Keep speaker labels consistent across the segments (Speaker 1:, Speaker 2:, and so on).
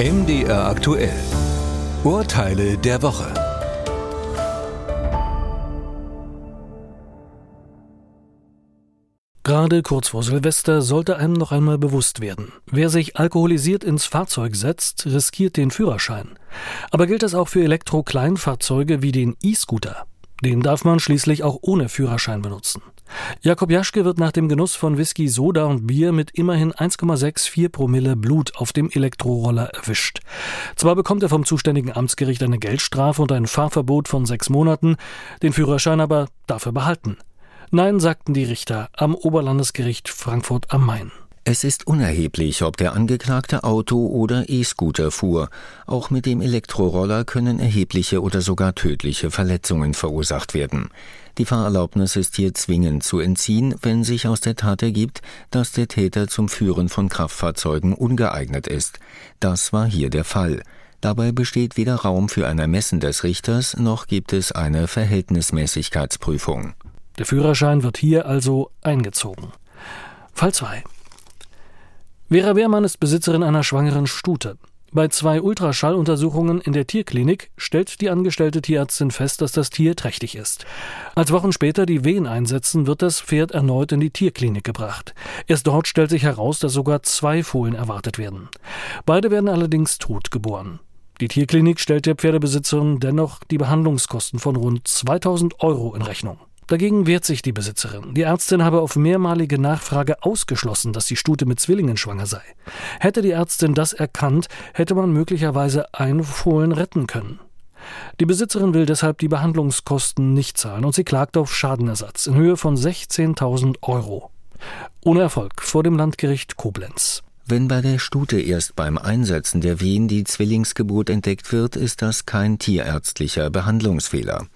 Speaker 1: MDR aktuell. Urteile der Woche.
Speaker 2: Gerade kurz vor Silvester sollte einem noch einmal bewusst werden. Wer sich alkoholisiert ins Fahrzeug setzt, riskiert den Führerschein. Aber gilt das auch für Elektro-Kleinfahrzeuge wie den E-Scooter? Den darf man schließlich auch ohne Führerschein benutzen. Jakob Jaschke wird nach dem Genuss von Whisky, Soda und Bier mit immerhin 1,64 Promille Blut auf dem Elektroroller erwischt. Zwar bekommt er vom zuständigen Amtsgericht eine Geldstrafe und ein Fahrverbot von sechs Monaten, den Führerschein aber dafür behalten. Nein, sagten die Richter am Oberlandesgericht Frankfurt am Main.
Speaker 3: Es ist unerheblich, ob der Angeklagte Auto oder E-Scooter fuhr. Auch mit dem Elektroroller können erhebliche oder sogar tödliche Verletzungen verursacht werden. Die Fahrerlaubnis ist hier zwingend zu entziehen, wenn sich aus der Tat ergibt, dass der Täter zum Führen von Kraftfahrzeugen ungeeignet ist. Das war hier der Fall. Dabei besteht weder Raum für ein Ermessen des Richters, noch gibt es eine Verhältnismäßigkeitsprüfung.
Speaker 2: Der Führerschein wird hier also eingezogen. Fall 2. Vera Wehrmann ist Besitzerin einer schwangeren Stute. Bei zwei Ultraschalluntersuchungen in der Tierklinik stellt die angestellte Tierärztin fest, dass das Tier trächtig ist. Als Wochen später die Wehen einsetzen, wird das Pferd erneut in die Tierklinik gebracht. Erst dort stellt sich heraus, dass sogar zwei Fohlen erwartet werden. Beide werden allerdings tot geboren. Die Tierklinik stellt der Pferdebesitzerin dennoch die Behandlungskosten von rund 2000 Euro in Rechnung. Dagegen wehrt sich die Besitzerin. Die Ärztin habe auf mehrmalige Nachfrage ausgeschlossen, dass die Stute mit Zwillingen schwanger sei. Hätte die Ärztin das erkannt, hätte man möglicherweise ein Fohlen retten können. Die Besitzerin will deshalb die Behandlungskosten nicht zahlen und sie klagt auf Schadenersatz in Höhe von 16.000 Euro. Ohne Erfolg vor dem Landgericht Koblenz.
Speaker 3: Wenn bei der Stute erst beim Einsetzen der Wehen die Zwillingsgeburt entdeckt wird, ist das kein tierärztlicher Behandlungsfehler.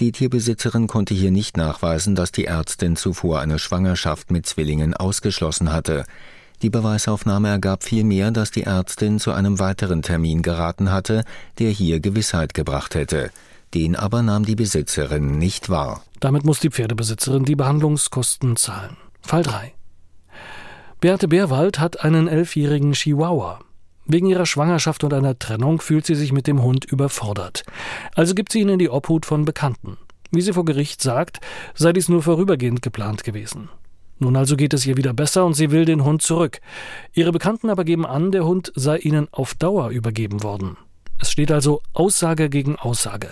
Speaker 3: Die Tierbesitzerin konnte hier nicht nachweisen, dass die Ärztin zuvor eine Schwangerschaft mit Zwillingen ausgeschlossen hatte. Die Beweisaufnahme ergab vielmehr, dass die Ärztin zu einem weiteren Termin geraten hatte, der hier Gewissheit gebracht hätte. Den aber nahm die Besitzerin nicht wahr.
Speaker 2: Damit muss die Pferdebesitzerin die Behandlungskosten zahlen. Fall 3. Beate Bärwald hat einen elfjährigen Chihuahua. Wegen ihrer Schwangerschaft und einer Trennung fühlt sie sich mit dem Hund überfordert. Also gibt sie ihn in die Obhut von Bekannten. Wie sie vor Gericht sagt, sei dies nur vorübergehend geplant gewesen. Nun also geht es ihr wieder besser und sie will den Hund zurück. Ihre Bekannten aber geben an, der Hund sei ihnen auf Dauer übergeben worden. Es steht also Aussage gegen Aussage.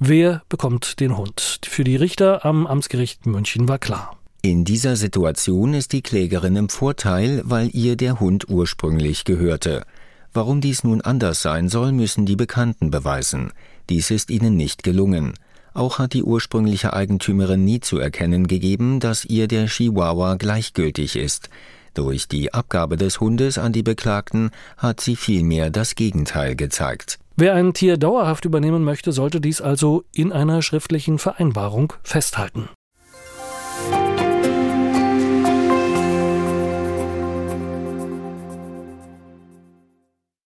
Speaker 2: Wer bekommt den Hund? Für die Richter am Amtsgericht München war klar.
Speaker 3: In dieser Situation ist die Klägerin im Vorteil, weil ihr der Hund ursprünglich gehörte. Warum dies nun anders sein soll, müssen die Bekannten beweisen. Dies ist ihnen nicht gelungen. Auch hat die ursprüngliche Eigentümerin nie zu erkennen gegeben, dass ihr der Chihuahua gleichgültig ist. Durch die Abgabe des Hundes an die Beklagten hat sie vielmehr das Gegenteil gezeigt.
Speaker 2: Wer ein Tier dauerhaft übernehmen möchte, sollte dies also in einer schriftlichen Vereinbarung festhalten.